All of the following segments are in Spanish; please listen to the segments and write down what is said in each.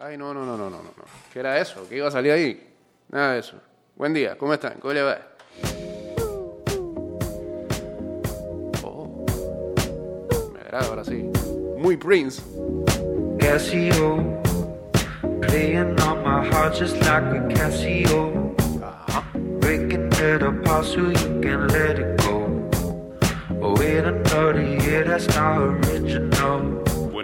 Ay, no, no, no, no, no, no. ¿Qué era eso? ¿Qué iba a salir ahí? Nada de eso. Buen día, ¿cómo están? ¿Cómo le va? Oh. Me agrada ahora sí. Muy Prince. Casio, playing on my heart just like a Casio. Breaking it apart so you can let it go. Oh, wait another year, that's not original.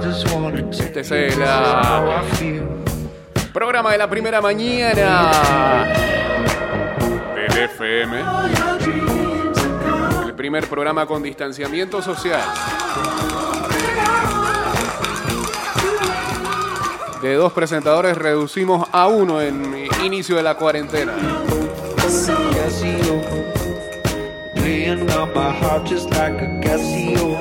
Este es el. Programa de la primera mañana del FM. El primer programa con distanciamiento social. De dos presentadores reducimos a uno en mi inicio de la cuarentena.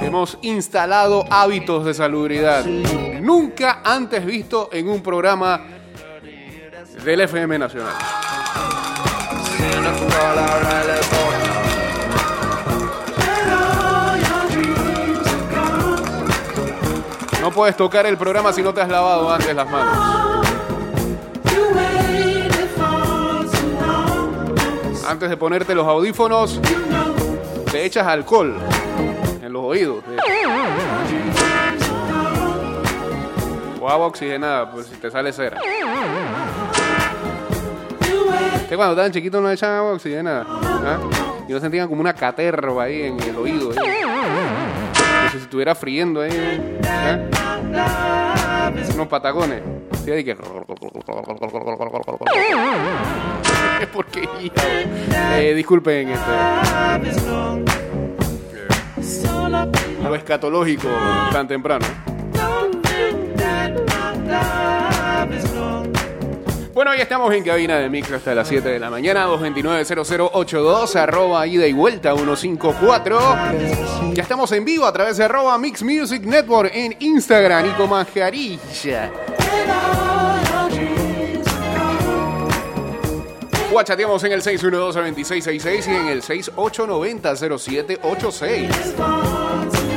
Hemos instalado hábitos de salubridad nunca antes visto en un programa del FM Nacional. No puedes tocar el programa si no te has lavado antes las manos. Antes de ponerte los audífonos, te echas alcohol en los oídos. O agua oxigenada, pues si te sale cera. Que cuando estaban chiquitos no echan agua oxigenada. ¿ah? Y no sentían como una caterva ahí en el oído. Como si estuviera friendo ahí. ¿ah? Unos que... Es porque... Eh, disculpen este, lo escatológico tan temprano. Bueno, ya estamos en cabina de mix hasta las 7 de la mañana, 229-0082, arroba ida y vuelta 154. Ya estamos en vivo a través de arroba Mix Music Network en Instagram y con Guachateamos en el 612-2666 y en el 6890-0786.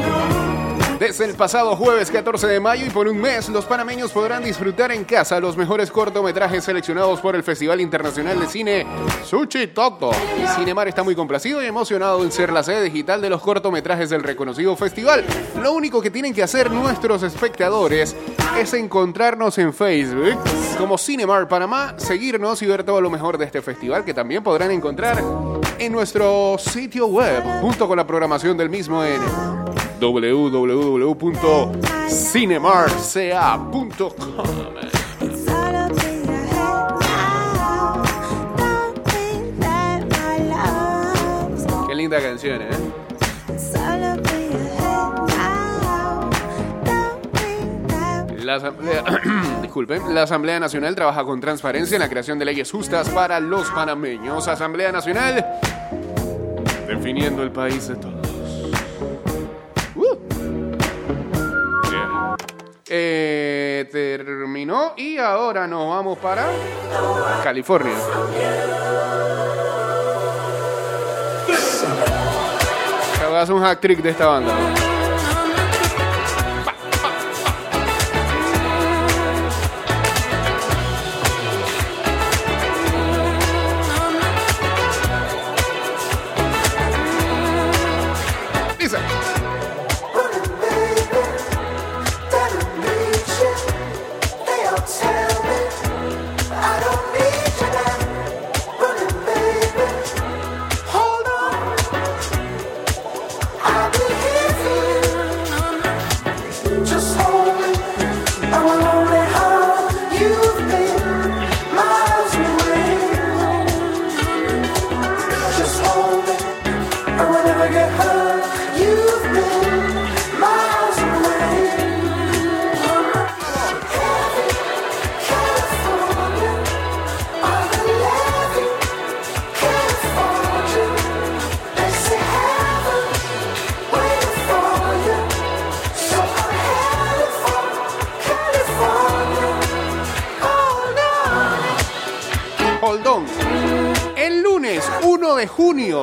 Desde el pasado jueves 14 de mayo y por un mes, los panameños podrán disfrutar en casa los mejores cortometrajes seleccionados por el Festival Internacional de Cine Sushi Toto. Cinemar está muy complacido y emocionado en ser la sede digital de los cortometrajes del reconocido festival. Lo único que tienen que hacer nuestros espectadores es encontrarnos en Facebook como Cinemar Panamá, seguirnos y ver todo lo mejor de este festival que también podrán encontrar en nuestro sitio web junto con la programación del mismo en www.cinemarca.com. Qué linda canción, ¿eh? La Asamblea, la Asamblea Nacional trabaja con transparencia en la creación de leyes justas para los panameños. Asamblea Nacional definiendo el país de todos. Eh, terminó y ahora nos vamos para California. Hagas un hack trick de esta banda.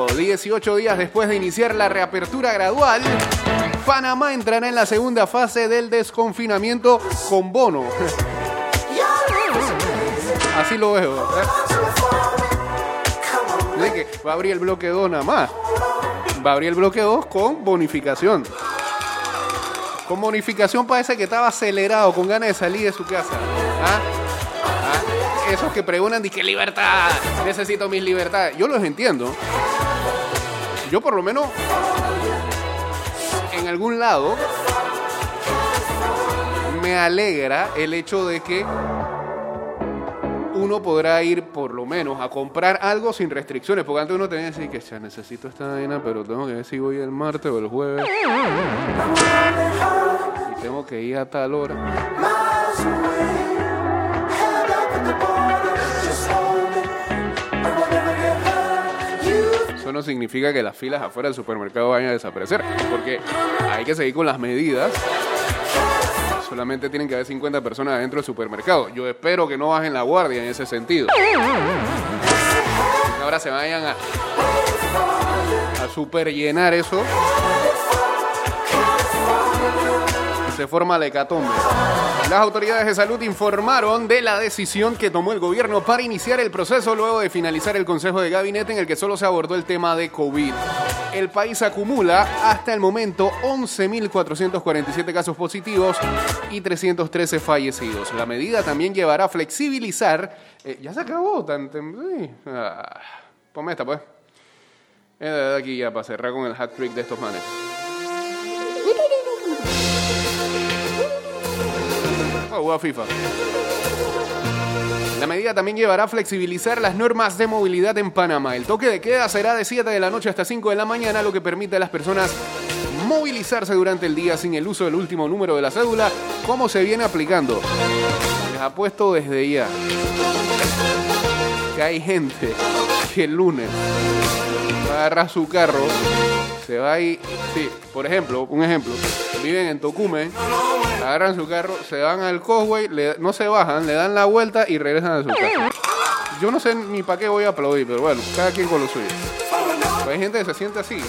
Junio, 18 días después de iniciar la reapertura gradual, Panamá entrará en la segunda fase del desconfinamiento con bono. Así lo veo. que va a abrir el bloque 2 nada más. Va a abrir el bloque 2 con bonificación. Con bonificación parece que estaba acelerado, con ganas de salir de su casa. ¿Ah? ¿Ah? Esos que preguntan, qué libertad, necesito mis libertades. Yo los entiendo. Yo por lo menos, en algún lado, me alegra el hecho de que uno podrá ir por lo menos a comprar algo sin restricciones. Porque antes uno tenía que decir que necesito esta vaina, pero tengo que ver si voy el martes o el jueves. Y tengo que ir a tal hora. No significa que las filas afuera del supermercado vayan a desaparecer, porque hay que seguir con las medidas. Solamente tienen que haber 50 personas adentro del supermercado. Yo espero que no bajen la guardia en ese sentido. Ahora se vayan a, a super llenar eso. Se forma la hecatombe. Las autoridades de salud informaron de la decisión que tomó el gobierno para iniciar el proceso luego de finalizar el Consejo de Gabinete en el que solo se abordó el tema de COVID. El país acumula hasta el momento 11.447 casos positivos y 313 fallecidos. La medida también llevará a flexibilizar... eh, ya se acabó tan... Ah, ponme esta pues. Eh, de aquí ya para cerrar con el hat trick de estos manes. FIFA. La medida también llevará a flexibilizar las normas de movilidad en Panamá. El toque de queda será de 7 de la noche hasta 5 de la mañana, lo que permite a las personas movilizarse durante el día sin el uso del último número de la cédula, como se viene aplicando. Les apuesto desde ya que hay gente que el lunes va a agarrar su carro, se va a ir, sí, por ejemplo, un ejemplo, viven en Tocumen, agarran su carro, se van al Causeway, le- no se bajan, le dan la vuelta y regresan a su casa. Yo no sé ni para qué voy a aplaudir, pero bueno, cada quien con lo suyo. Hay gente que se siente así.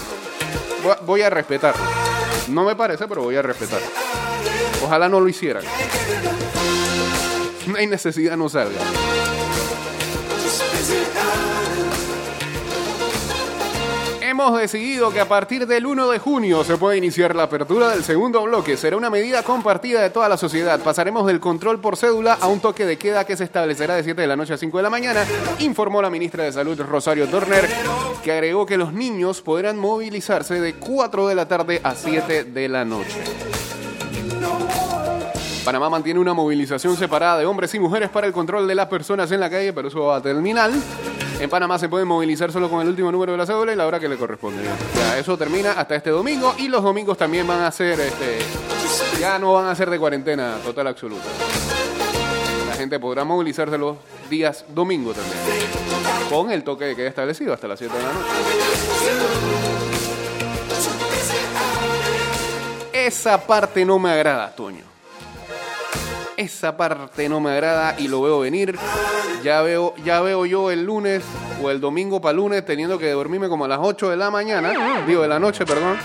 Voy a, voy a respetar. No me parece, pero voy a respetar. Ojalá no lo hicieran. No hay necesidad, no salga. Hemos decidido que a partir del 1 de junio se puede iniciar la apertura del segundo bloque. Será una medida compartida de toda la sociedad. Pasaremos del control por cédula a un toque de queda que se establecerá de 7 de la noche a 5 de la mañana, informó la ministra de Salud Rosario Turner, que agregó que los niños podrán movilizarse de 4 de la tarde a 7 de la noche. Panamá mantiene una movilización separada de hombres y mujeres para el control de las personas en la calle, pero eso va a terminar. En Panamá se pueden movilizar solo con el último número de la cédula y la hora que le corresponde. Ya, eso termina hasta este domingo y los domingos también van a ser, este, ya no van a ser de cuarentena total absoluta. La gente podrá movilizarse los días domingo también, con el toque de queda establecido hasta las 7 de la noche. Esa parte no me agrada, Toño. Esa parte no me agrada y lo veo venir. Ya veo, ya veo yo el lunes o el domingo para lunes teniendo que dormirme como a las 8 de la mañana, digo de la noche, perdón.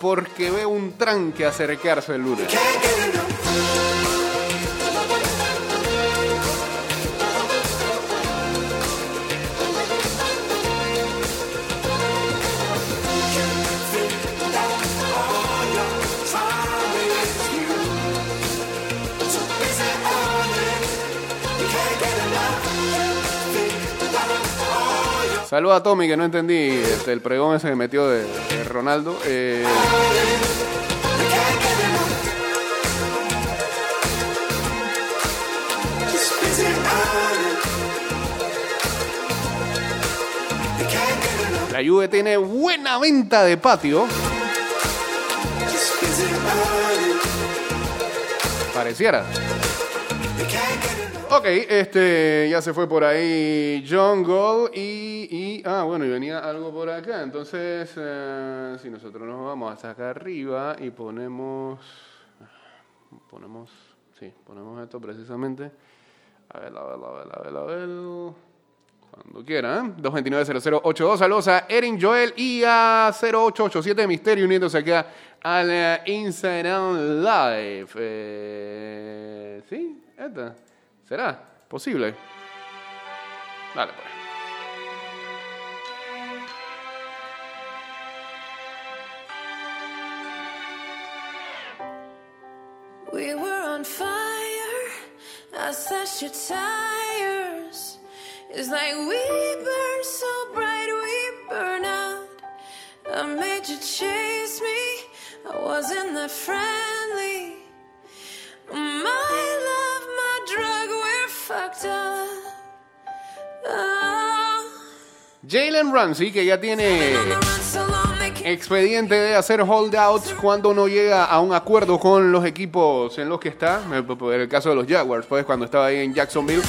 Porque veo un tranque acercarse el lunes. Saluda a Tommy, que no entendí este, el pregón ese que metió de, Ronaldo. Eh, la Juve tiene buena venta de patio. Pareciera. Ok, este ya se fue por ahí John Gold y, y- ah bueno y venía algo por acá. Entonces eh, si nosotros nos vamos hasta acá arriba y ponemos ponemos sí ponemos esto precisamente A ver, a ver, a ver, a ver, a ver. Cuando quieran, ¿eh? 229-0082. Saludos a Erin Joel y a 0887 Misterio uniéndose acá al eh, Instagram Live. Eh, ¿Sí? ¿Esta? ¿Será? ¿Posible? Dale, pues. We were on fire. I slashed your tires. It's like we burn so bright, we burn out. I made you chase me. I wasn't that friendly. My love, Jalen Ramsey, que ya tiene expediente de hacer holdouts cuando no llega a un acuerdo con los equipos en los que está. Por el caso de los Jaguars, pues cuando estaba ahí en Jacksonville.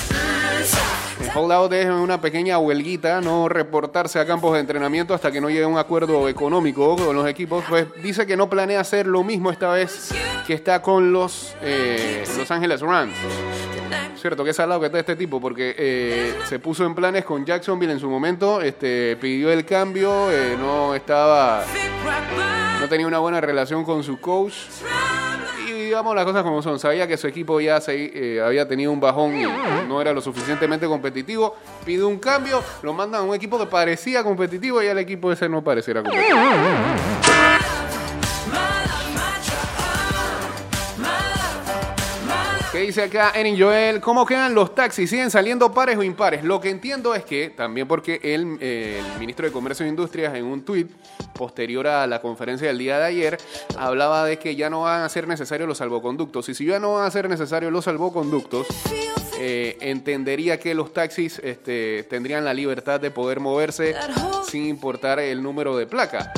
El holdout es una pequeña huelguita, no reportarse a campos de entrenamiento hasta que no llegue a un acuerdo económico con los equipos. Pues dice que no planea hacer lo mismo esta vez que está con los eh, Los Angeles Rams. Cierto, que es al lado que está este tipo, porque eh, se puso en planes con Jacksonville en su momento, este, pidió el cambio, eh, no estaba, no tenía una buena relación con su coach. Y digamos las cosas como son, sabía que su equipo ya se, eh, había tenido un bajón y no era lo suficientemente competitivo. Pide un cambio, lo mandan a un equipo que parecía competitivo y el equipo ese no pareciera competitivo. ¿Qué dice acá Erin Joel? ¿Cómo quedan los taxis? ¿Siguen saliendo pares o impares? Lo que entiendo es que, también porque el, eh, el ministro de Comercio e Industrias en un tuit posterior a la conferencia del día de ayer hablaba de que ya no van a ser necesarios los salvoconductos. Y si ya no van a ser necesarios los salvoconductos, eh, entendería que los taxis este, tendrían la libertad de poder moverse sin importar el número de placa.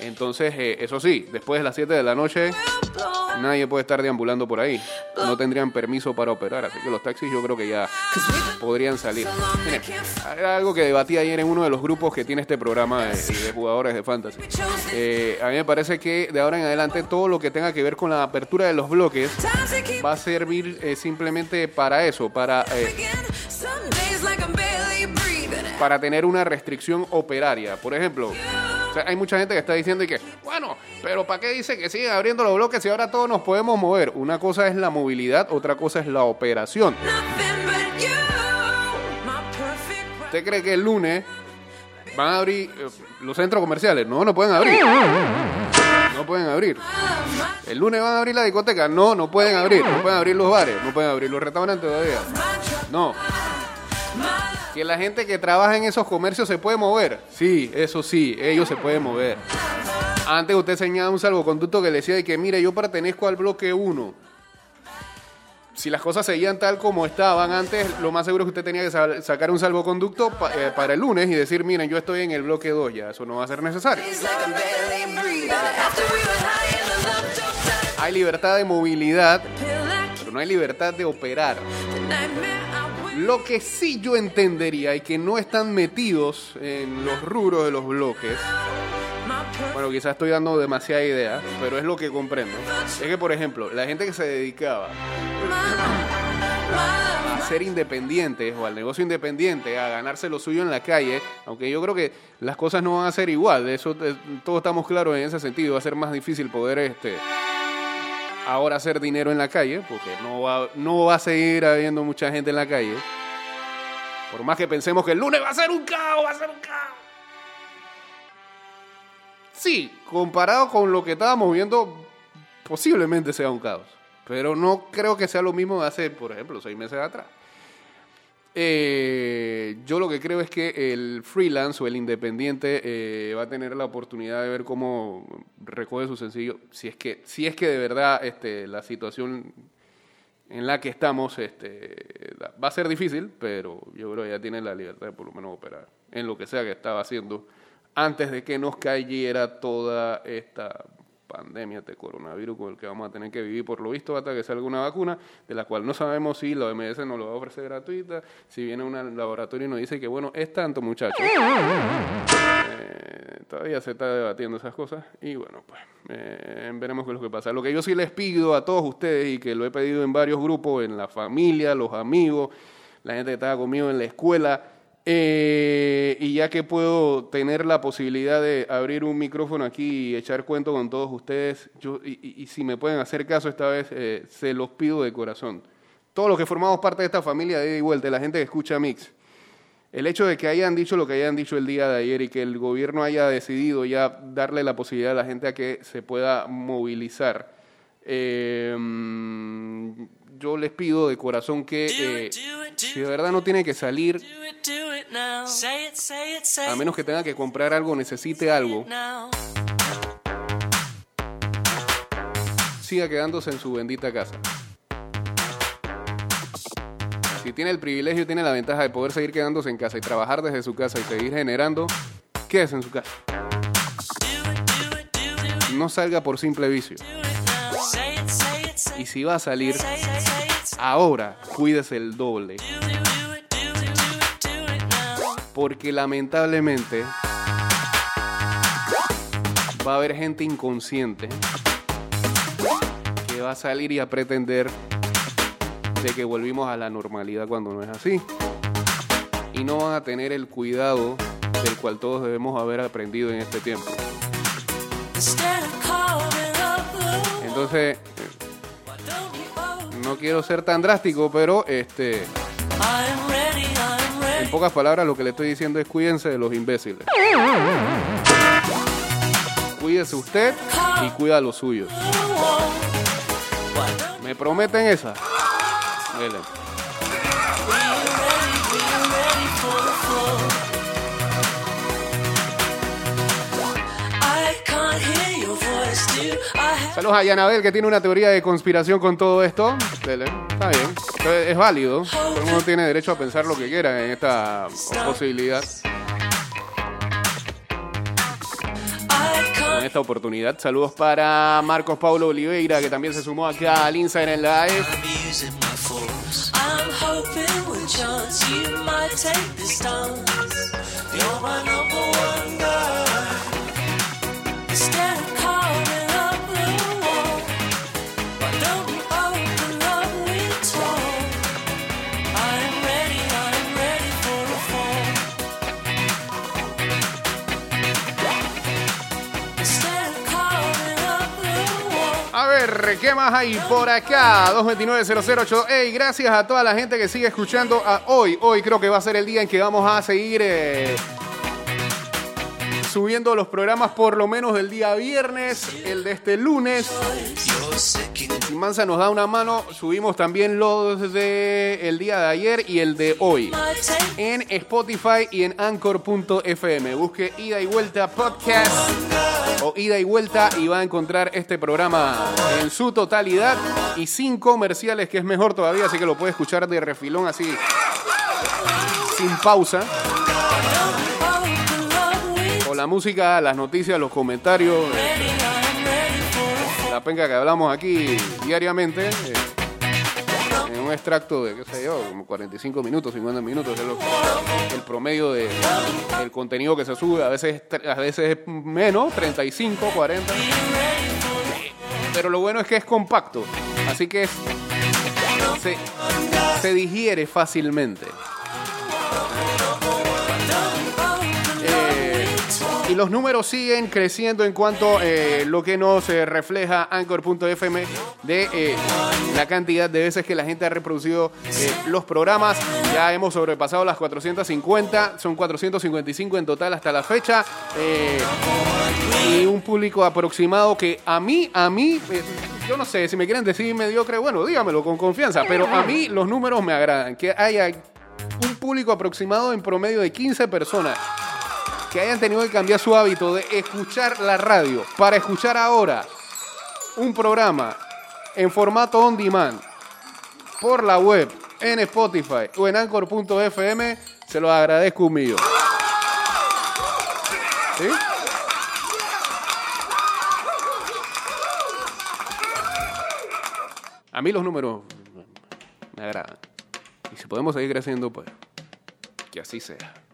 Entonces, eh, eso sí, después de las 7 de la noche, nadie puede estar deambulando por ahí. No tendrían permiso para operar, así que los taxis yo creo que ya podrían salir. Miren, era algo que debatí ayer en uno de los grupos que tiene este programa de, de jugadores de fantasy. Eh, a mí me parece que de ahora en adelante todo lo que tenga que ver con la apertura de los bloques va a servir eh, simplemente para eso, para, eh, para tener una restricción operaria. Por ejemplo, sea, hay mucha gente que está diciendo y que, bueno, pero ¿para qué dice que siguen abriendo los bloques y ahora todos nos podemos mover? Una cosa es la movilidad, otra cosa es la operación. ¿Usted cree que el lunes van a abrir eh, los centros comerciales? No, no pueden abrir. No pueden abrir. El lunes van a abrir la discoteca. No, no pueden abrir. No pueden abrir los bares. No pueden abrir los restaurantes todavía. No. Que la gente que trabaja en esos comercios se puede mover. Sí, eso sí, ellos se pueden mover. Antes usted enseñaba un salvoconducto que decía de que, mire, yo pertenezco al bloque 1 si las cosas seguían tal como estaban antes, lo más seguro es que usted tenía que sa- sacar un salvoconducto eh, para el lunes y decir, miren, yo estoy en el bloque 2 ya, eso no va a ser necesario. Hay libertad de movilidad, pero no hay libertad de operar. Lo que sí yo entendería y que no están metidos en los rubros de los bloques, bueno, quizás estoy dando demasiada idea, pero es lo que comprendo. Es que, por ejemplo, la gente que se dedicaba a ser independientes o al negocio independiente, a ganarse lo suyo en la calle, aunque yo creo que las cosas no van a ser igual, de eso eh, todos estamos claros en ese sentido, va a ser más difícil poder este ahora hacer dinero en la calle, porque no va, no va a seguir habiendo mucha gente en la calle. Por más que pensemos que el lunes va a ser un caos, va a ser un caos. Sí, comparado con lo que estábamos viendo, posiblemente sea un caos. Pero no creo que sea lo mismo de hace, por ejemplo, seis meses atrás. Eh, yo lo que creo es que el freelance o el independiente eh, va a tener la oportunidad de ver cómo recoge su sencillo, si es que, si es que de verdad este, la situación en la que estamos este, va a ser difícil, pero yo creo que ya tiene la libertad de por lo menos operar en lo que sea que estaba haciendo antes de que nos cayera toda esta pandemia de coronavirus con el que vamos a tener que vivir por lo visto hasta que salga una vacuna, de la cual no sabemos si la OMS nos lo va a ofrecer gratuita, si viene un laboratorio y nos dice que bueno, es tanto muchachos. Eh, todavía se está debatiendo esas cosas y bueno, pues eh, veremos qué es lo que pasa. Lo que yo sí les pido a todos ustedes y que lo he pedido en varios grupos, en la familia, los amigos, la gente que estaba conmigo en la escuela. Eh, y ya que puedo tener la posibilidad de abrir un micrófono aquí y echar cuento con todos ustedes, yo, y, y- y si me pueden hacer caso esta vez, eh, se los pido de corazón. Todos los que formamos parte de esta familia de ida y vuelta, la gente que escucha Mix, el hecho de que hayan dicho lo que hayan dicho el día de ayer y que el gobierno haya decidido ya darle la posibilidad a la gente a que se pueda movilizar, eh, mm, yo les pido de corazón que eh, si de verdad no tiene que salir, a menos que tenga que comprar algo, necesite algo, siga quedándose en su bendita casa. Si tiene el privilegio y tiene la ventaja de poder seguir quedándose en casa y trabajar desde su casa y seguir generando, quédese en su casa. No salga por simple vicio. Y si va a salir, ahora cuídese el doble. Porque lamentablemente va a haber gente inconsciente que va a salir y a pretender de que volvimos a la normalidad cuando no es así. Y no van a tener el cuidado del cual todos debemos haber aprendido en este tiempo. Entonces, eh, no quiero ser tan drástico, pero este, en pocas palabras lo que le estoy diciendo es cuídense de los imbéciles. Cuídese usted y cuida a los suyos. ¿Me prometen esa? Saludos a Yanabel que tiene una teoría de conspiración con todo esto. Dele. Está bien. Es válido. Todo el mundo tiene derecho a pensar lo que quiera en esta posibilidad. En esta oportunidad. Saludos para Marcos Paulo Oliveira que también se sumó acá al Instagram Live. The stance. You're my number one guy. ¿Qué más hay por acá? 229-008. Ey, gracias a toda la gente que sigue escuchando a hoy. Hoy creo que va a ser el día en que vamos a seguir eh, subiendo los programas por lo menos del día viernes, el de este lunes. Si Mansa nos da una mano, subimos también los de el día de ayer y el de hoy. En Spotify y en Anchor.fm. Busque Ida y Vuelta Podcast o Ida y Vuelta y va a encontrar este programa en su totalidad y sin comerciales, que es mejor todavía, así que lo puede escuchar de refilón así, sin pausa. La música, las noticias, los comentarios, eh, la penca que hablamos aquí diariamente. eh, en un extracto de, qué sé yo, como 45 minutos, 50 minutos, es el promedio de, del contenido que se sube, a veces, a veces es menos, 35, 40. Pero lo bueno es que es compacto, así que se digiere fácilmente. Y los números siguen creciendo en cuanto eh, lo que nos eh, refleja Anchor.fm de eh, la cantidad de veces que la gente ha reproducido los programas. Ya hemos sobrepasado las 450, son 455 en total hasta la fecha. Y un público aproximado que a mí, a mí, yo no sé, si me quieren decir mediocre, bueno, dígamelo con confianza, pero a mí los números me agradan. Que haya un público aproximado en promedio de 15 personas que hayan tenido que cambiar su hábito de escuchar la radio para escuchar ahora un programa en formato on demand por la web, en Spotify o en Anchor.fm, se los agradezco un millón. ¿Sí? A mí los números me agradan. Y si podemos seguir creciendo, pues que así sea.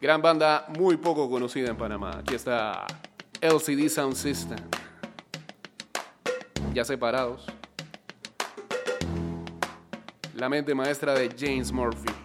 Gran banda muy poco conocida en Panamá. Aquí está LCD Sound System. Ya separados. La mente maestra de James Murphy.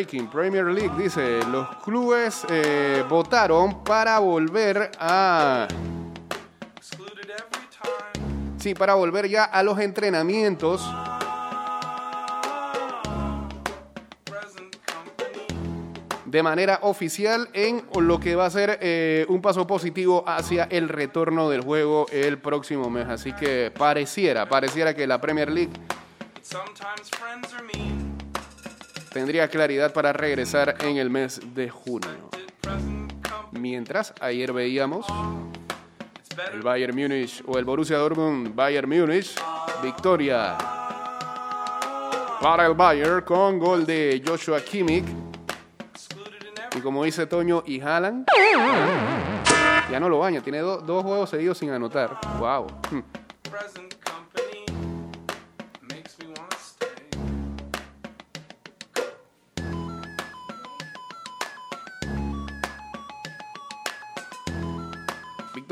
Breaking. Premier League dice, los clubes eh, votaron para volver a... Sí, para volver ya a los entrenamientos. De manera oficial en lo que va a ser eh, un paso positivo hacia el retorno del juego el próximo mes. Así que pareciera, pareciera que la Premier League tendría claridad para regresar en el mes de junio. Mientras ayer veíamos el Bayern Múnich o el Borussia Dortmund Bayern Múnich, victoria para el Bayern con gol de Joshua Kimmich y como dice Toño y Haaland ya no lo baña, tiene do- dos juegos seguidos sin anotar. Wow.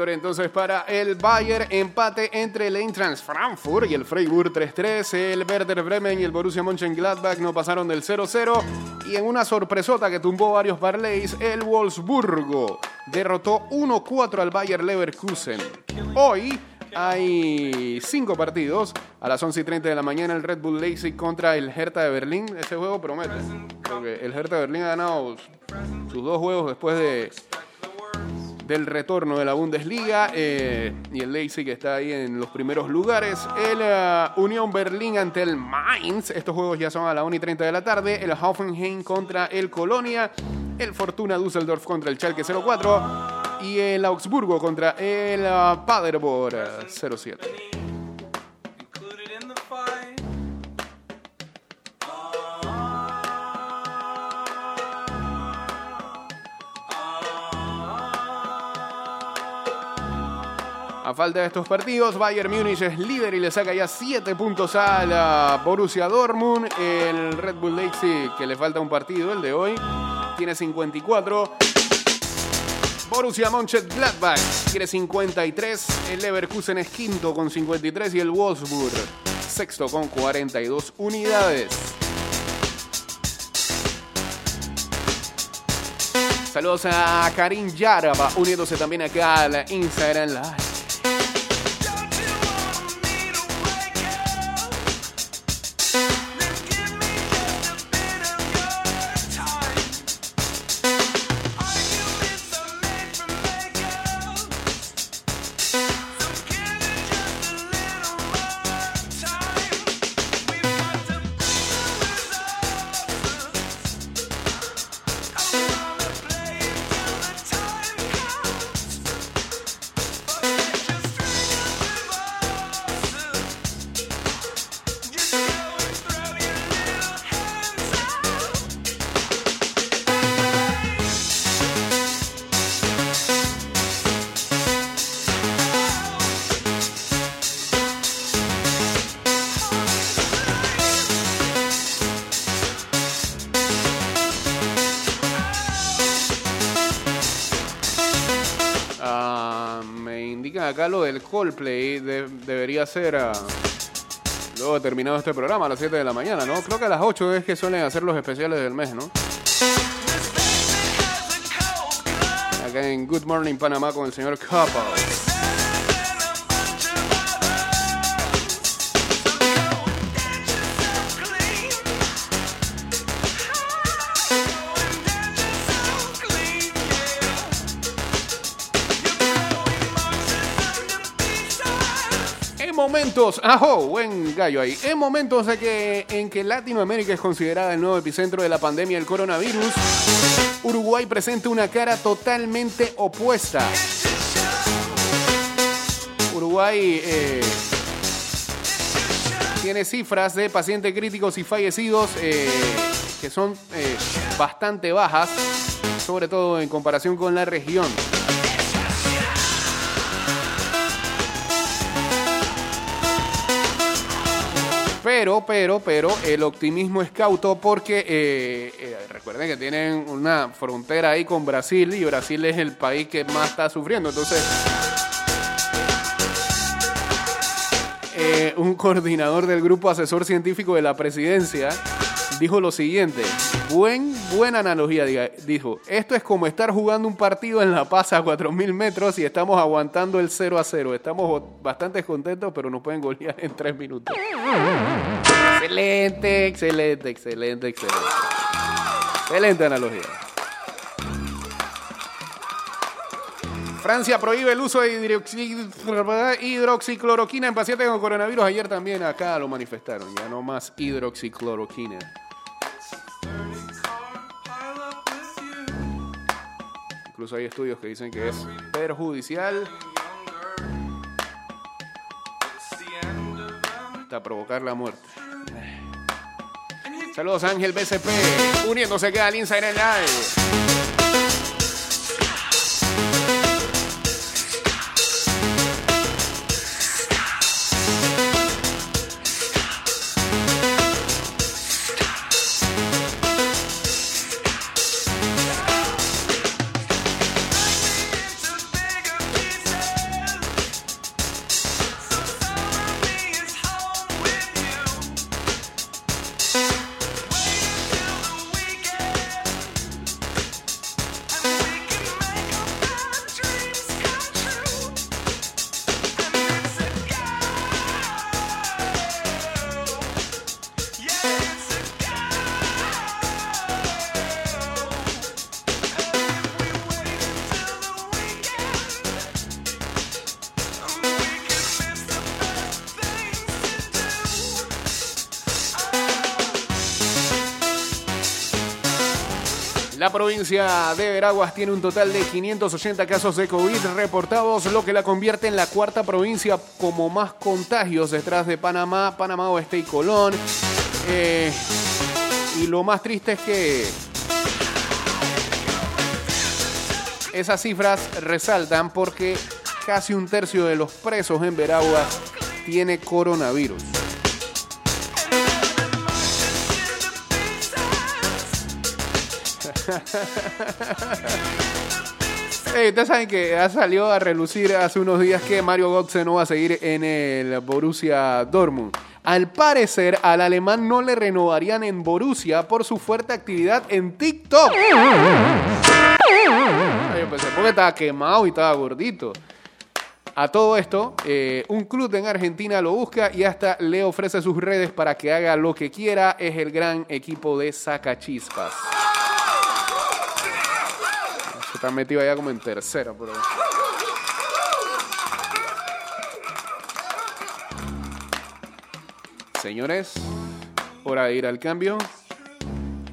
Entonces para el Bayern, empate entre el Eintracht Frankfurt y el Freiburg 3-3, el Werder Bremen y el Borussia Mönchengladbach no pasaron del 0-0 y en una sorpresota que tumbó varios parlays, el Wolfsburgo derrotó 1-4 al Bayer Leverkusen. Hoy hay cinco partidos. A las 11 y 30 de la mañana el Red Bull Leipzig contra el Hertha de Berlín. Ese juego promete. Porque el Hertha de Berlín ha ganado sus dos juegos después de. Del retorno de la Bundesliga eh, y el Leipzig está ahí en los primeros lugares. El eh, Unión Berlín ante el Mainz, estos juegos ya son a la 1 y 30 de la tarde. El Hoffenheim contra el Colonia, el Fortuna Düsseldorf contra el Schalke 04 y el Augsburgo contra el eh, Paderborn eh, 07. A falta de estos partidos, Bayern Múnich es líder y le saca ya 7 puntos a la Borussia Dortmund. El Red Bull Leipzig, que le falta un partido, el de hoy, tiene 54. Borussia Mönchengladbach tiene 53. El Leverkusen es quinto con 53 y el Wolfsburg sexto con 42 unidades. Saludos a Karim Yaraba, uniéndose también acá al Instagram Live. Lo del Coldplay. de- debería ser ah, luego terminado este programa a las 7 de la mañana, ¿no? Creo que a las 8 es que suelen hacer los especiales del mes, ¿no? Acá en Good Morning Panamá con el señor Couples. Ajo, buen gallo ahí. En momentos en que Latinoamérica es considerada el nuevo epicentro de la pandemia del coronavirus, Uruguay presenta una cara totalmente opuesta. Uruguay eh, tiene cifras de pacientes críticos y fallecidos eh, que son eh, bastante bajas, sobre todo en comparación con la región. Pero, pero, pero, el optimismo es cauto porque eh, eh, recuerden que tienen una frontera ahí con Brasil y Brasil es el país que más está sufriendo. Entonces, eh, un coordinador del grupo asesor científico de la presidencia dijo lo siguiente. Buen, buena analogía, dijo. Esto es como estar jugando un partido en La Paz a 4.000 metros y estamos aguantando el 0 a 0. Estamos bastante contentos, pero nos pueden golear en 3 minutos. Excelente, excelente, excelente, excelente. Excelente analogía. Francia prohíbe el uso de hidroxi- hidroxicloroquina en pacientes con coronavirus. Ayer también acá lo manifestaron. Ya no más hidroxicloroquina. Incluso hay estudios que dicen que es perjudicial hasta provocar la muerte. Saludos Ángel BCP, uniéndose acá al Instagram Live. La provincia de Veraguas tiene un total de 580 casos de COVID reportados, lo que la convierte en la cuarta provincia como más contagios detrás de Panamá, Panamá Oeste y Colón. Eh, y lo más triste es que esas cifras resaltan porque casi un tercio de los presos en Veraguas tiene coronavirus. Ustedes saben que ha salido a relucir hace unos días que Mario Götze no va a seguir en el Borussia Dortmund. Al parecer, al alemán no le renovarían en Borussia por su fuerte actividad en TikTok. Yo pensé, porque estaba quemado y estaba gordito. A todo esto, eh, un club en Argentina lo busca y hasta le ofrece sus redes para que haga lo que quiera. Es el gran equipo de Sacachispas. Está metido allá como en tercera, pero. Señores, hora de ir al cambio.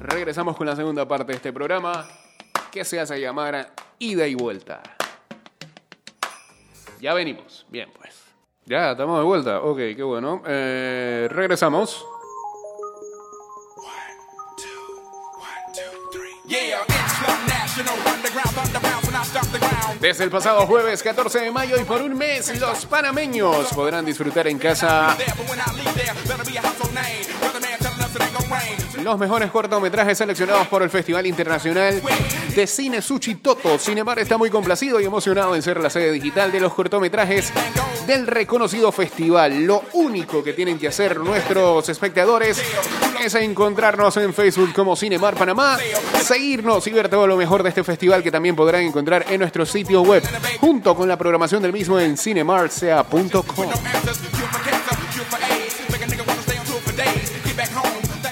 Regresamos con la segunda parte de este programa que se hace llamar Ida y Vuelta. Ya venimos. Bien, pues. Ya, estamos de vuelta. Ok, qué bueno. Eh, regresamos. Desde el pasado jueves 14 de mayo y por un mes, los panameños podrán disfrutar en casa Los mejores cortometrajes seleccionados por el Festival Internacional de Cine Sushi Toto. Cinemar está muy complacido y emocionado en ser la sede digital de los cortometrajes del reconocido festival. Lo único que tienen que hacer nuestros espectadores es encontrarnos en Facebook como Cinemar Panamá, seguirnos y ver todo lo mejor de este festival que también podrán encontrar en nuestro sitio web, junto con la programación del mismo en cinemarsea.com.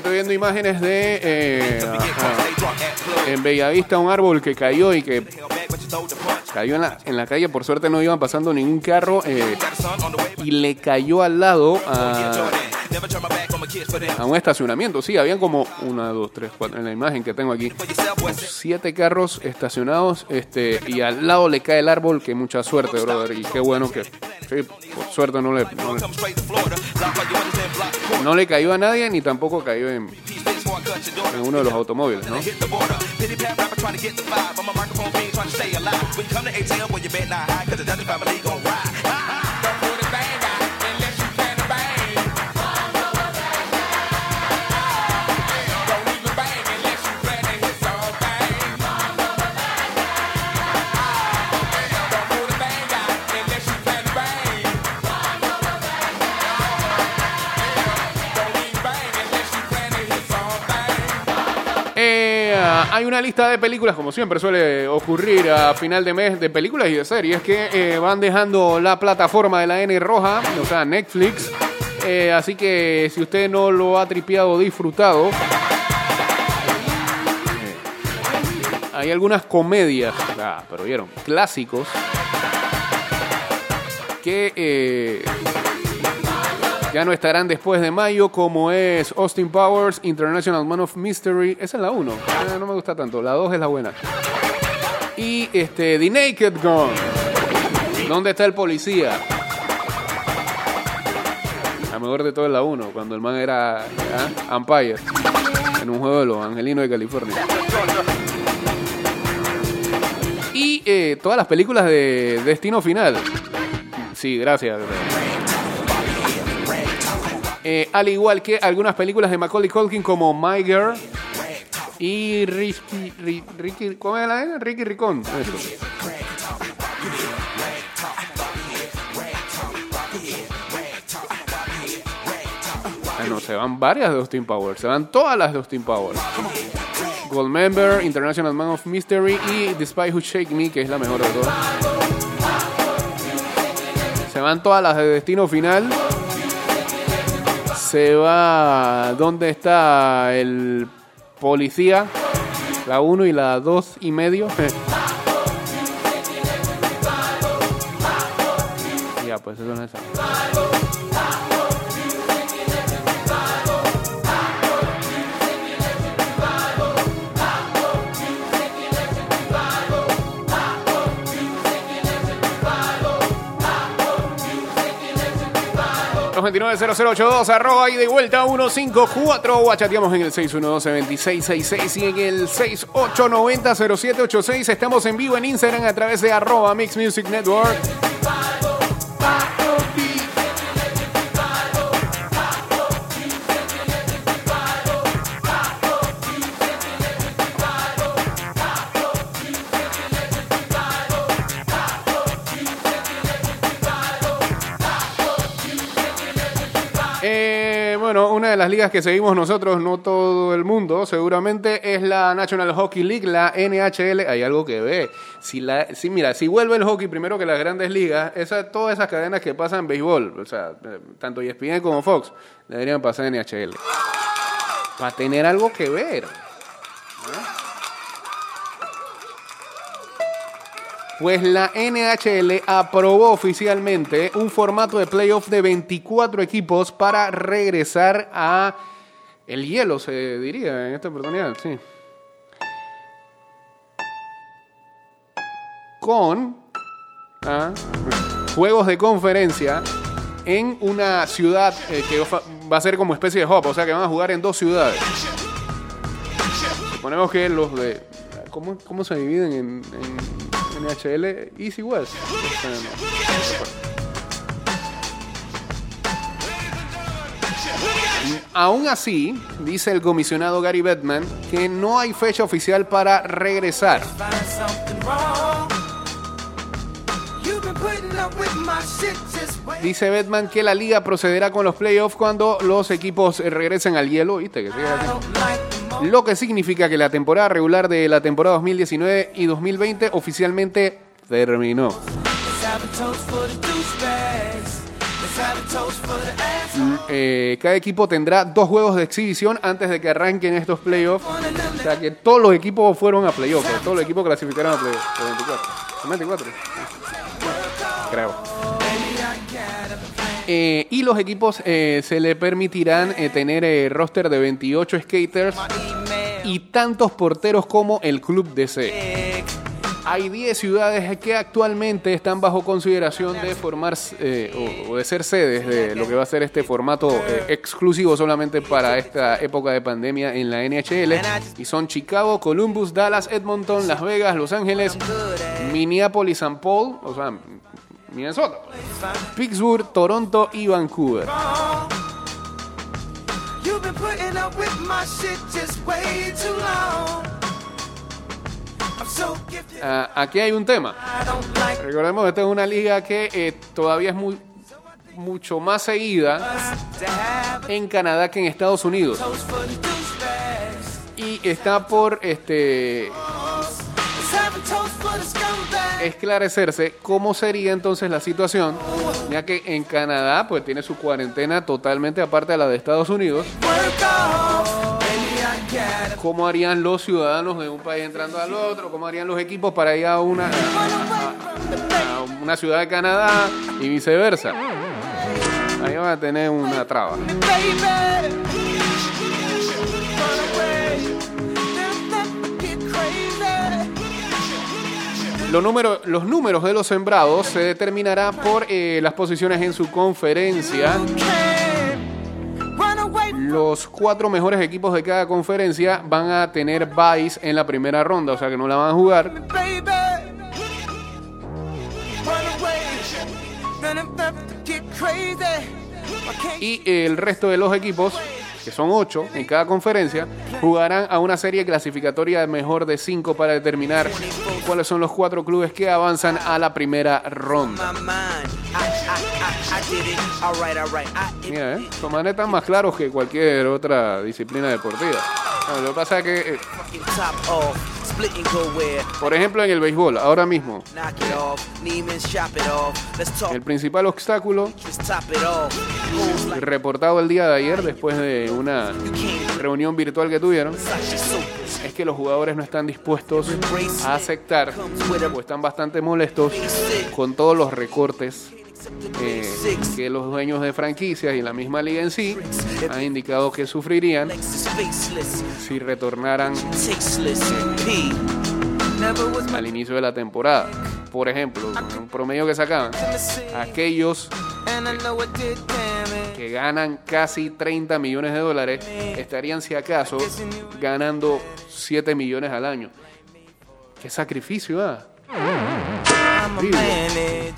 Estoy viendo imágenes de eh, en Bellavista un árbol que cayó y que cayó en la, en la calle. Por suerte no iban pasando ningún carro eh, y le cayó al lado a, a un estacionamiento. Sí, habían como una, dos, tres, cuatro en la imagen que tengo aquí. Siete carros estacionados este, y al lado le cae el árbol. Que mucha suerte, brother. Y qué bueno que, sí, por suerte no le, no le, no le cayó a nadie ni tampoco cayó en, en uno de los automóviles, ¿no? Hay una lista de películas, como siempre suele ocurrir a final de mes, de películas y de series que eh, van dejando la plataforma de la N roja, o sea, Netflix. Eh, así que si usted no lo ha tripeado disfrutado, eh, hay algunas comedias, pero vieron, clásicos, que eh, ya no estarán después de mayo, como es Austin Powers, International Man of Mystery. Esa es la 1. no me gusta tanto. La 2 es la buena. Y este, The Naked Gun. ¿Dónde está el policía? La mejor de todo es la 1, cuando el man era ¿ah? Umpire en un juego de los Angelinos de California. Y eh, todas las películas de Destino Final. Sí, gracias. Eh, al igual que algunas películas de Macaulay Culkin como My Girl y Ricky, Ri- Ricky ¿cómo es la N? Ricky Ricón. eso. Ah, no, se van varias de Austin Powers, se van todas las de Austin Powers. Goldmember, International Man of Mystery y The Spy Who Shake Me, que es la mejor de todas. Se van todas las de Destino Final se va. ¿Dónde está el policía? La 1 y la 2 y medio. ya, pues eso no es. Eso. 229-0082, arroba y de vuelta 154 o achateamos en el 612-2666 y en el 6890-0786. Estamos en vivo en Instagram a través de arroba Mix Music Network. De las ligas que seguimos nosotros, no todo el mundo, seguramente es la National Hockey League, la NHL. Hay algo que ve. Si la, si, mira, si vuelve el hockey primero que las grandes ligas, esa, todas esas cadenas que pasan béisbol, o sea, eh, tanto ESPN como Fox, deberían pasar en NHL. Para tener algo que ver. Pues la NHL aprobó oficialmente un formato de playoff de 24 equipos para regresar a el hielo, se diría en esta oportunidad, sí. Con ah, juegos de conferencia en una ciudad eh, que va a ser como especie de hub, o sea que van a jugar en dos ciudades. Suponemos que los de... ¿Cómo, cómo se dividen en, en NHL? East y West. Aún así, dice el comisionado Gary Bettman que no hay fecha oficial para regresar. Dice Bettman que la liga procederá con los playoffs cuando los equipos regresen al hielo. ¿Viste? Que sigue I Lo que significa que la temporada regular de la temporada 2019 y 2020 oficialmente terminó. Assholes. Eh, cada equipo tendrá dos juegos de exhibición antes de que arranquen estos playoffs. O sea que todos los equipos fueron a playoffs. Todos los equipos clasificaron a playoffs. Por 24. ¿Son 24? Creo. Eh, y los equipos eh, se le permitirán eh, tener eh, roster de 28 skaters y tantos porteros como el club desee. Hay 10 ciudades que actualmente están bajo consideración de formar o, o de ser sedes de lo que va a ser este formato exclusivo solamente para esta época de pandemia en la NHL. Y son Chicago, Columbus, Dallas, Edmonton, Las Vegas, Los Ángeles, Minneapolis, St. Paul, o sea, Minnesota, Pittsburgh, Toronto y Vancouver. Ah, aquí hay un tema. Recordemos que esta es una liga que eh, todavía es muy, mucho más seguida en Canadá que en Estados Unidos. Y está por este, esclarecerse cómo sería entonces la situación, ya que en Canadá pues tiene su cuarentena totalmente aparte de la de Estados Unidos. ¿Cómo harían los ciudadanos de un país entrando al otro? ¿Cómo harían los equipos para ir a una, a una ciudad de Canadá y viceversa? Ahí van a tener una traba. Los números, los números de los sembrados se determinará por eh, las posiciones en su conferencia. Los cuatro mejores equipos de cada conferencia van a tener buys en la primera ronda, o sea que no la van a jugar. Y el resto de los equipos, son ocho en cada conferencia, jugarán a una serie clasificatoria mejor de cinco para determinar cuáles son los cuatro clubes que avanzan a la primera ronda. Mira, ¿eh? Son manes tan más claros que cualquier otra disciplina deportiva. Lo que pasa es que, eh, por ejemplo, en el béisbol, ahora mismo, el principal obstáculo reportado el día de ayer después de una reunión virtual que tuvieron es que los jugadores no están dispuestos a aceptar o están bastante molestos con todos los recortes eh, que los dueños de franquicias y la misma liga en sí han indicado que sufrirían si retornaran al inicio de la temporada. Por ejemplo, un promedio que sacaban, aquellos que ganan casi 30 millones de dólares estarían si acaso ganando 7 millones al año. Qué sacrificio, ¿ah? Horrible.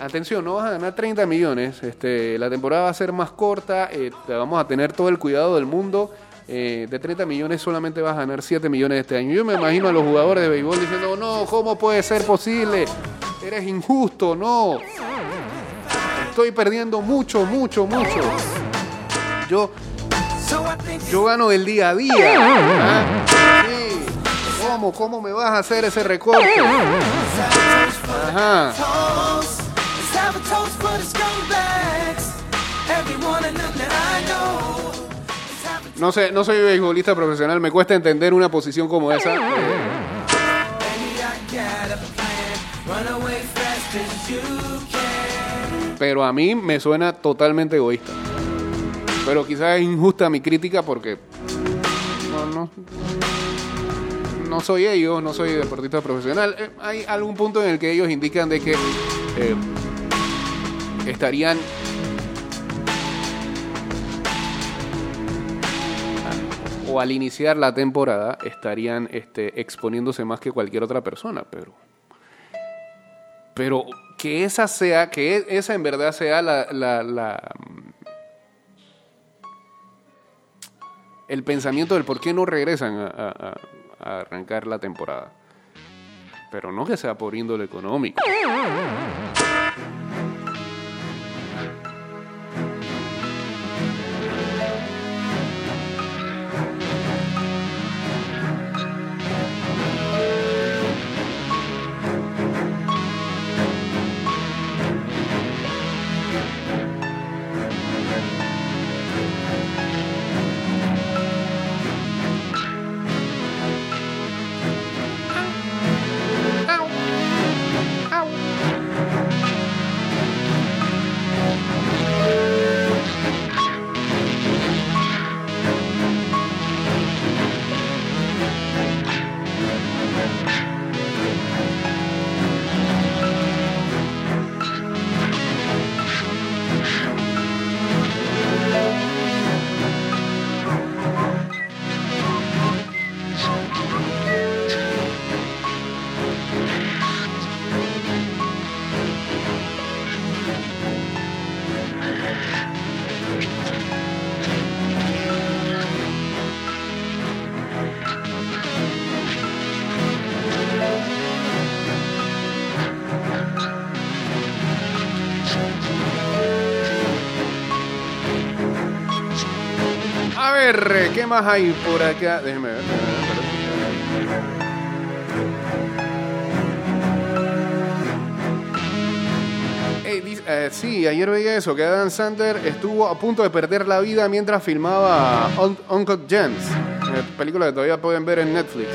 Atención, no vas a ganar 30 millones. Este, la temporada va a ser más corta. eh, vamos a tener todo el cuidado del mundo. eh, de 30 millones solamente vas a ganar 7 millones este año. Yo me imagino a los jugadores de béisbol diciendo, no, ¿cómo puede ser posible? Eres injusto, no. Estoy perdiendo mucho, mucho, mucho. Yo, yo gano del día a día. ¿ah? Sí. ¿Cómo? ¿Cómo me vas a hacer ese recorte? No sé, no soy beisbolista profesional, me cuesta entender una posición como esa. Pero a mí me suena totalmente egoísta. Pero quizás es injusta mi crítica porque no, no, no soy ellos, no soy deportista profesional. Eh, hay algún punto en el que ellos indican de que eh, estarían o al iniciar la temporada estarían este, exponiéndose más que cualquier otra persona, pero pero que esa sea, que e- esa en verdad sea la, la- el pensamiento del por qué no regresan a- arrancar la temporada. Pero no que sea por índole económico. ¿Qué más hay por acá? Déjeme ver. eh, sí, ayer veía eso, que Adam Sandler estuvo a punto de perder la vida mientras filmaba Un- Uncut Gems, eh, película que todavía pueden ver en Netflix.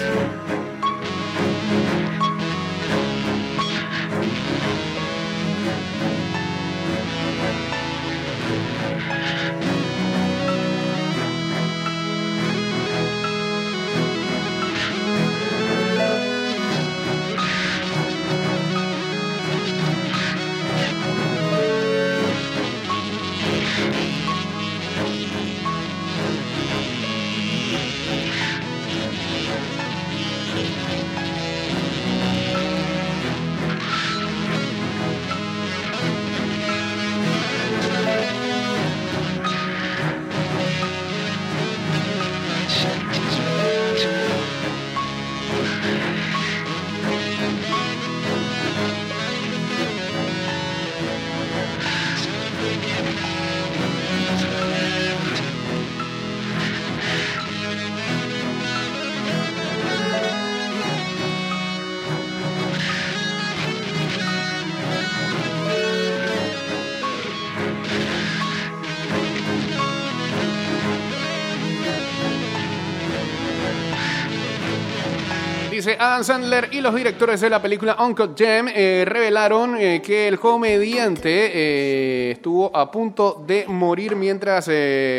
Adam Sandler y los directores de la película Uncut Gem eh, revelaron eh, que el comediante eh, estuvo a punto de morir mientras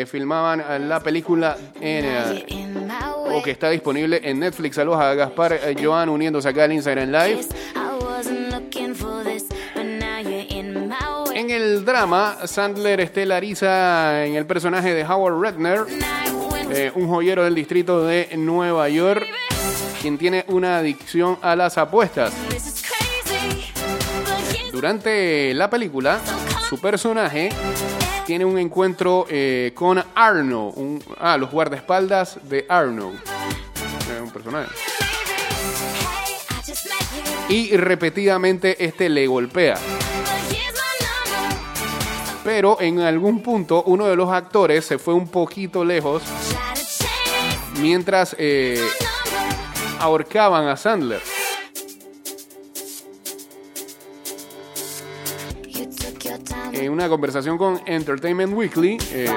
filmaban la película en, o que está disponible en Netflix. Saludos a Gaspar Joan uniéndose acá al Instagram Live. En el drama, Sandler estelariza en el personaje de Howard Redner, un joyero del distrito de Nueva York, quien tiene una adicción a las apuestas. Durante la película, su personaje tiene un encuentro eh, con Arno, un- ah, los guardaespaldas de Arno, Eh, un personaje. Y repetidamente este le golpea. Pero en algún punto uno de los actores se fue un poquito lejos mientras eh, ahorcaban a Sandler. En una conversación con Entertainment Weekly, eh,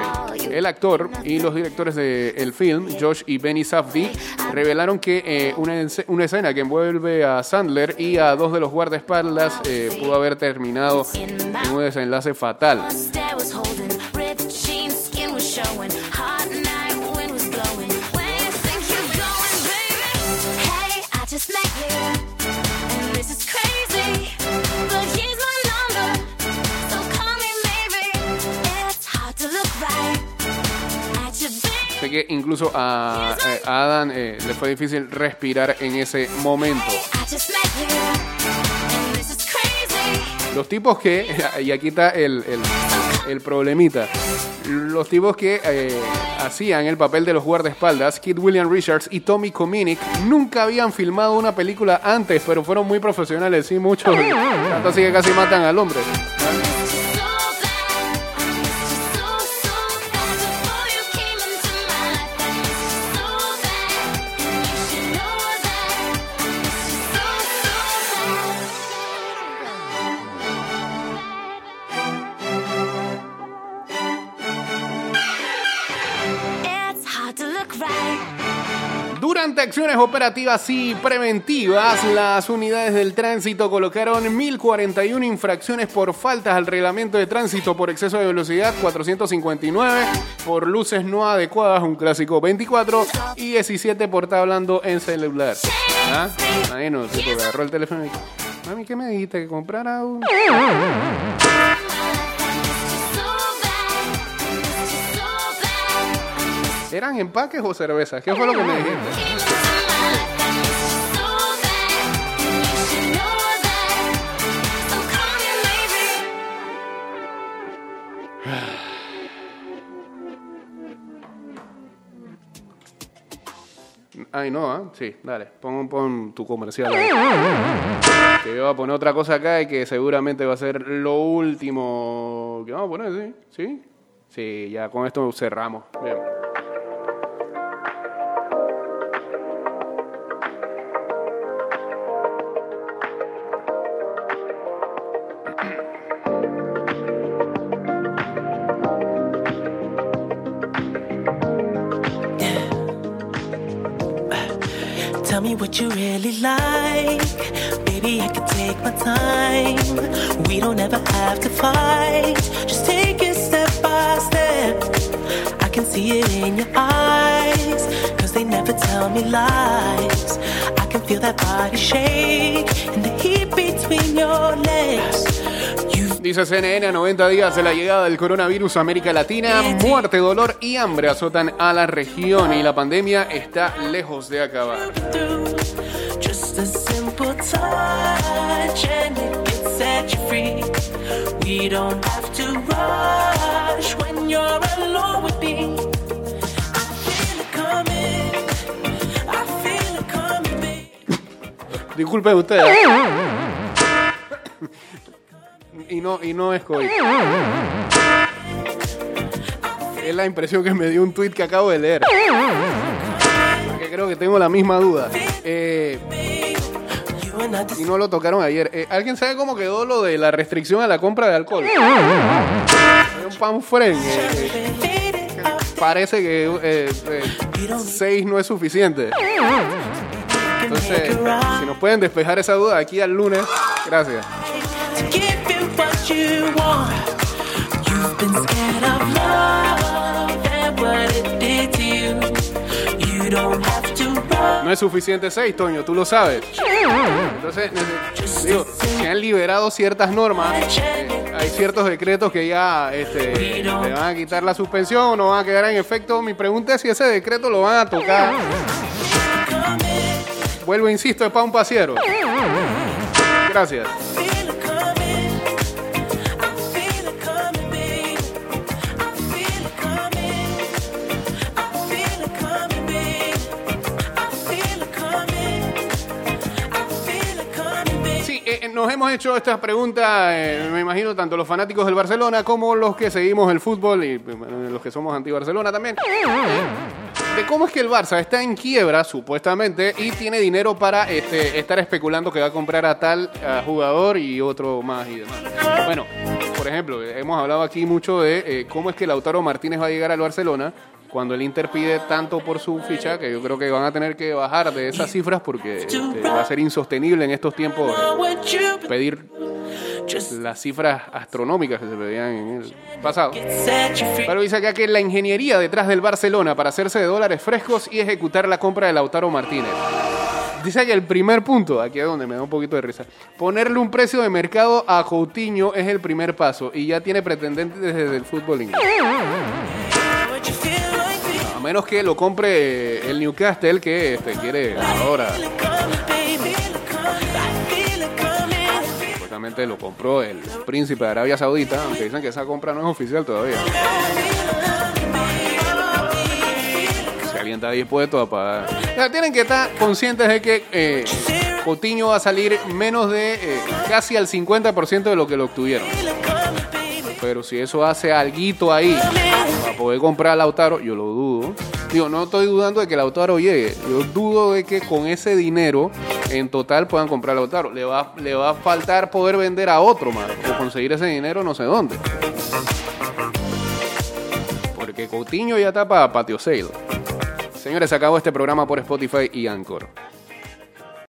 el actor y los directores del film, Josh y Benny Safdie, revelaron que eh, una, una escena que envuelve a Sandler y a dos de los guardaespaldas eh, pudo haber terminado en un desenlace fatal. Sé que incluso a, eh, Adam eh, le fue difícil respirar en ese momento. Los tipos que, y aquí está el, el- el problemita, los tipos que eh, hacían el papel de los guardaespaldas, Kid William Richards y Tommy Cominic, nunca habían filmado una película antes, pero fueron muy profesionales, sí, muchos. Así que casi matan al hombre. Acciones operativas y preventivas, las unidades del tránsito colocaron 1041 infracciones por faltas al reglamento de tránsito por exceso de velocidad, 459 por luces no adecuadas, un clásico 24 y 17 por estar hablando en celular. ¿Ah? Ahí no, tipo, agarró el teléfono y Mami, ¿qué me dijiste? ¿Que comprara un...? ¿Eran empaques o cervezas? ¿Qué fue lo que me dijiste? Ay, no, ¿ah? Sí, dale. Pon, pon tu comercial. Que yo voy a poner otra cosa acá y que seguramente va a ser lo último que vamos a poner, ¿sí? ¿Sí? Sí, ya con esto cerramos. Bien. What you really like. Baby, I can take my time. We don't ever have to fight. Just take it step by step. I can see it in your eyes. Cause they never tell me lies. I can feel that body shake and the heat between your legs. Dice CNN, a 90 días de la llegada del coronavirus a América Latina, muerte, dolor y hambre azotan a la región y la pandemia está lejos de acabar. through just no, y no es COVID. Es la impresión que me dio un tweet que acabo de leer. Que creo que tengo la misma duda. Eh, y no lo tocaron ayer. Eh, ¿Alguien sabe cómo quedó lo de la restricción a la compra de alcohol? Un panfren. eh, out. parece que eh, eh, seis no es suficiente. Entonces, si nos pueden despejar esa duda aquí al lunes, gracias. No es suficiente seis, Toño, tú lo sabes. Entonces, digo, se han liberado ciertas normas. eh, hay ciertos decretos que ya este, le van a quitar la suspensión o no van a quedar en efecto. Mi pregunta es si ese decreto lo van a tocar. Vuelvo, insisto, es para un pasiero. Gracias. Nos hemos hecho estas preguntas, eh, me imagino, tanto los fanáticos del Barcelona como los que seguimos el fútbol y los que somos anti-Barcelona también. De cómo es que el Barça está en quiebra, supuestamente, y tiene dinero para este, estar especulando que va a comprar a tal ah, jugador y otro más y demás. Bueno, por ejemplo, hemos hablado aquí mucho de eh, cómo es que Lautaro Martínez va a llegar al Barcelona cuando el Inter pide tanto por su ficha que yo creo que van a tener que bajar de esas cifras porque este, va a ser insostenible en estos tiempos eh, pedir las cifras astronómicas que se pedían en el pasado. Pero dice acá que la ingeniería detrás del Barcelona para hacerse de dólares frescos y ejecutar la compra de Lautaro Martínez. Dice que el primer punto, aquí es donde me da un poquito de risa, ponerle un precio de mercado a Coutinho es el primer paso y ya tiene pretendentes desde el fútbol inglés. Menos que lo compre el Newcastle que este, quiere ahora, supuestamente lo compró el príncipe de Arabia Saudita, aunque dicen que esa compra no es oficial todavía. Si alguien está dispuesto a pagar. O sea, tienen que estar conscientes de que eh, Coutinho va a salir menos de eh, casi al 50% de lo que lo obtuvieron. Pero si eso hace alguito ahí para poder comprar a Lautaro, yo lo dudo. Digo, no estoy dudando de que Lautaro llegue. Yo dudo de que con ese dinero en total puedan comprar a Lautaro. Le va, le va a faltar poder vender a otro más o conseguir ese dinero no sé dónde. Porque Coutinho ya está para patio sale. Señores, se acabó este programa por Spotify y Anchor.